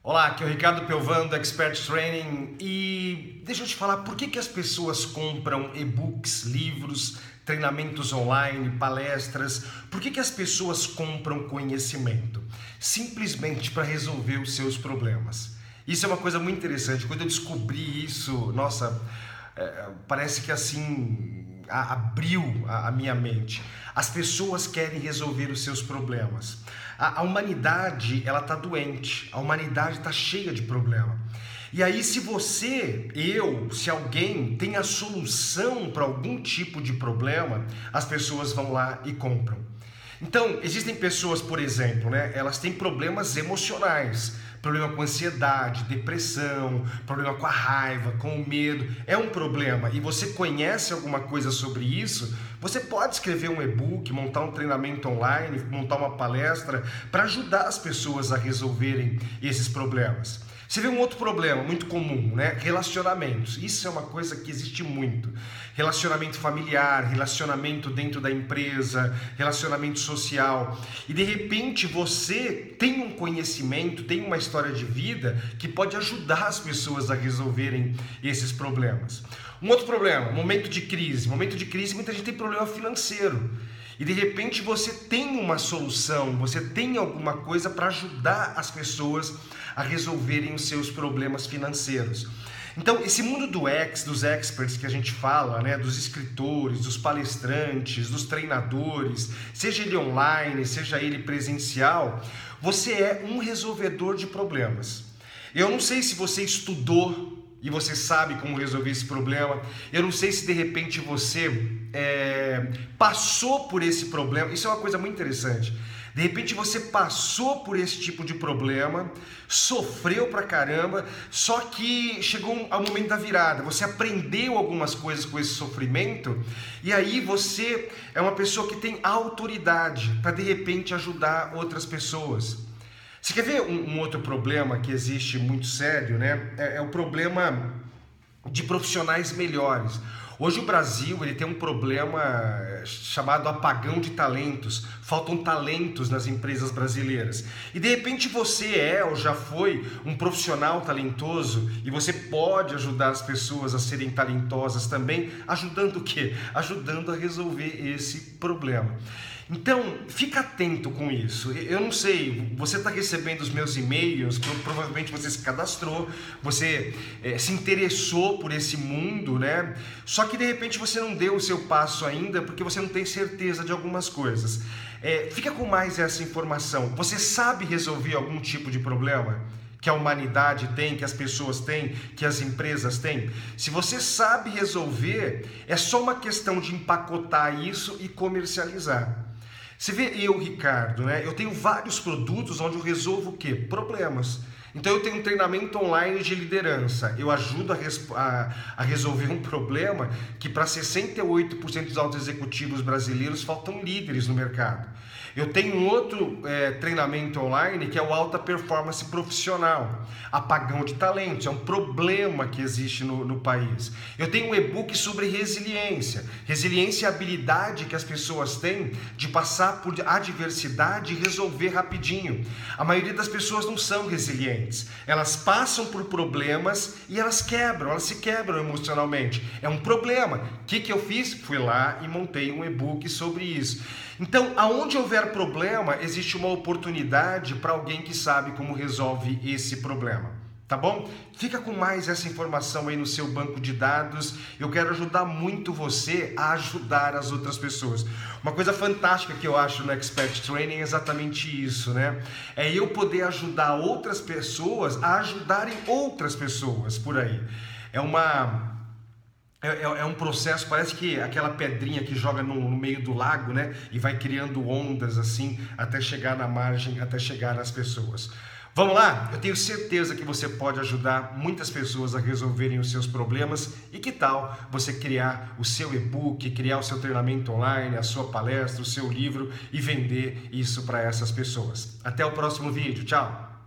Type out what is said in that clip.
Olá, aqui é o Ricardo Pelvan do Expert Training e deixa eu te falar por que, que as pessoas compram e-books, livros, treinamentos online, palestras, por que, que as pessoas compram conhecimento? Simplesmente para resolver os seus problemas. Isso é uma coisa muito interessante. Quando eu descobri isso, nossa, é, parece que assim a, abriu a, a minha mente. As pessoas querem resolver os seus problemas. A, a humanidade ela está doente. A humanidade está cheia de problema. E aí, se você, eu, se alguém tem a solução para algum tipo de problema, as pessoas vão lá e compram. Então, existem pessoas, por exemplo, né, elas têm problemas emocionais, problema com ansiedade, depressão, problema com a raiva, com o medo. É um problema e você conhece alguma coisa sobre isso, você pode escrever um e-book, montar um treinamento online, montar uma palestra para ajudar as pessoas a resolverem esses problemas. Você vê um outro problema muito comum, né? Relacionamentos. Isso é uma coisa que existe muito. Relacionamento familiar, relacionamento dentro da empresa, relacionamento social. E de repente você tem um conhecimento, tem uma história de vida que pode ajudar as pessoas a resolverem esses problemas. Um outro problema, momento de crise. Momento de crise, muita gente tem problema financeiro e de repente você tem uma solução, você tem alguma coisa para ajudar as pessoas a resolverem os seus problemas financeiros. Então, esse mundo do ex, dos experts que a gente fala, né, dos escritores, dos palestrantes, dos treinadores, seja ele online, seja ele presencial, você é um resolvedor de problemas. Eu não sei se você estudou e você sabe como resolver esse problema. Eu não sei se de repente você é, passou por esse problema. Isso é uma coisa muito interessante. De repente você passou por esse tipo de problema, sofreu pra caramba, só que chegou ao momento da virada. Você aprendeu algumas coisas com esse sofrimento e aí você é uma pessoa que tem autoridade para de repente ajudar outras pessoas. Você quer ver um, um outro problema que existe muito sério, né? É, é o problema de profissionais melhores. Hoje o Brasil ele tem um problema é, chamado apagão de talentos. Faltam talentos nas empresas brasileiras. E de repente você é ou já foi um profissional talentoso e você pode ajudar as pessoas a serem talentosas também, ajudando o quê? Ajudando a resolver esse problema. Então, fica atento com isso. Eu não sei, você está recebendo os meus e-mails, provavelmente você se cadastrou, você é, se interessou por esse mundo, né? Só que de repente você não deu o seu passo ainda porque você não tem certeza de algumas coisas. É, fica com mais essa informação. Você sabe resolver algum tipo de problema? que a humanidade tem, que as pessoas têm, que as empresas têm. Se você sabe resolver, é só uma questão de empacotar isso e comercializar. Você vê eu, Ricardo, né? Eu tenho vários produtos onde eu resolvo o quê? Problemas. Então eu tenho um treinamento online de liderança. Eu ajudo a, a, a resolver um problema que para 68% dos altos executivos brasileiros faltam líderes no mercado. Eu tenho um outro é, treinamento online que é o alta performance profissional, apagão de talentos, é um problema que existe no, no país. Eu tenho um e-book sobre resiliência. Resiliência é a habilidade que as pessoas têm de passar por adversidade e resolver rapidinho. A maioria das pessoas não são resilientes. Elas passam por problemas e elas quebram, elas se quebram emocionalmente. É um problema. O que, que eu fiz? Fui lá e montei um e-book sobre isso. Então, aonde houver problema, existe uma oportunidade para alguém que sabe como resolve esse problema. Tá bom? Fica com mais essa informação aí no seu banco de dados. Eu quero ajudar muito você a ajudar as outras pessoas. Uma coisa fantástica que eu acho no Expert Training é exatamente isso, né? É eu poder ajudar outras pessoas a ajudarem outras pessoas por aí. É uma é, é, é, um processo, parece que aquela pedrinha que joga no, no, meio do lago, né? E vai criando ondas assim até chegar na margem, até chegar nas pessoas. Vamos lá? Eu tenho certeza que você pode ajudar muitas pessoas a resolverem os seus problemas. E que tal você criar o seu e-book, criar o seu treinamento online, a sua palestra, o seu livro e vender isso para essas pessoas? Até o próximo vídeo. Tchau!